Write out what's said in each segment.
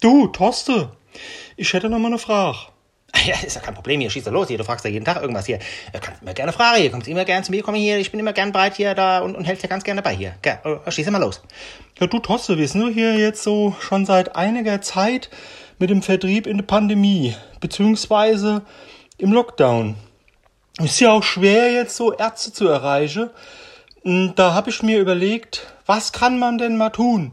Du, Torste, ich hätte noch mal eine Frage. Ja, ist ja kein Problem hier, schieß da los hier, du fragst ja jeden Tag irgendwas hier. Du kannst mir gerne fragen hier, kommst immer gerne zu mir, komm hier, ich bin immer gern bereit hier da und, und hältst ja ganz gerne dabei hier. Ge äh, schieß mal los. Ja, du, Torste, wir sind nur hier jetzt so schon seit einiger Zeit mit dem Vertrieb in der Pandemie, beziehungsweise im Lockdown. Ist ja auch schwer jetzt so Ärzte zu erreichen. Und da habe ich mir überlegt, was kann man denn mal tun?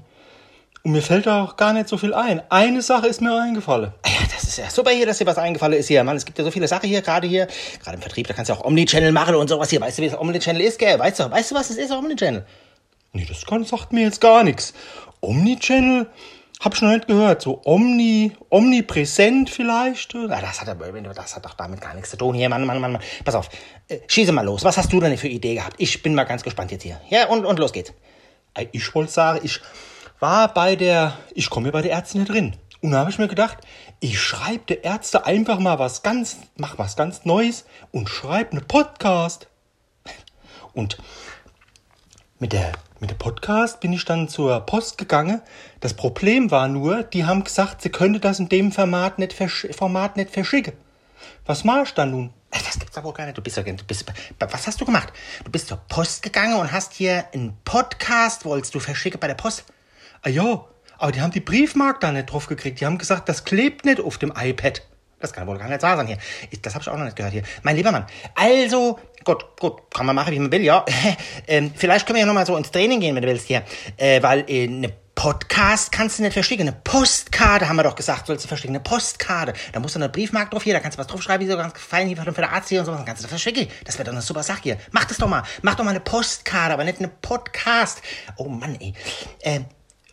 Und mir fällt da auch gar nicht so viel ein. Eine Sache ist mir eingefallen. Ja, das ist ja super hier, dass dir was eingefallen ist hier, Mann. Es gibt ja so viele Sachen hier, gerade hier, gerade im Vertrieb, da kannst du auch Omnichannel machen und sowas hier. Weißt du, wie das Omnichannel ist, gell? Weißt du, weißt du, was es ist, Omnichannel? Nee, das kann, sagt mir jetzt gar nichts. Omnichannel hab ich noch nicht gehört. So omni, omnipräsent vielleicht? Ja, das hat, das hat doch damit gar nichts zu tun hier, Mann, Mann, Mann. Mann. Pass auf, äh, schieße mal los. Was hast du denn für Idee gehabt? Ich bin mal ganz gespannt jetzt hier. Ja, und, und los geht's. Ich wollte sagen, ich war bei der, ich komme hier bei der Ärztin drin. Und da habe ich mir gedacht, ich schreibe der Ärzte einfach mal was ganz, mach was ganz Neues und schreibe eine Podcast. Und mit der, mit der Podcast bin ich dann zur Post gegangen. Das Problem war nur, die haben gesagt, sie könnte das in dem Format nicht, versch Format nicht verschicken. Was mache ich dann nun? Das gibt's wohl gar nicht. Du bist ja, du bist, was hast du gemacht? Du bist zur Post gegangen und hast hier einen Podcast, wolltest du verschicken bei der Post? Ah ja, aber die haben die Briefmarke da nicht drauf gekriegt. Die haben gesagt, das klebt nicht auf dem iPad. Das kann wohl gar nicht wahr sein hier. Das habe ich auch noch nicht gehört hier. Mein lieber Mann, also, gut, gut, kann man machen, wie man will, ja. ähm, vielleicht können wir ja noch mal so ins Training gehen, wenn du willst hier. Äh, weil äh, eine Podcast kannst du nicht verstecken. Eine Postkarte haben wir doch gesagt, sollst du verstecken. Eine Postkarte. Da musst du eine Briefmarke drauf hier, da kannst du was draufschreiben, wie so ganz gefallen hier für den Arzt hier und so, dann kannst du das verstecken. Das wäre doch eine super Sache hier. Mach das doch mal. Mach doch mal eine Postkarte, aber nicht eine Podcast. Oh Mann, ey. Ähm,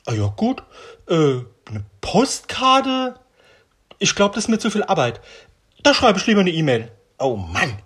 ah ja, gut. Äh, eine Postkarte? Ich glaube, das ist mir zu viel Arbeit. Da schreibe ich lieber eine E-Mail. Oh Mann,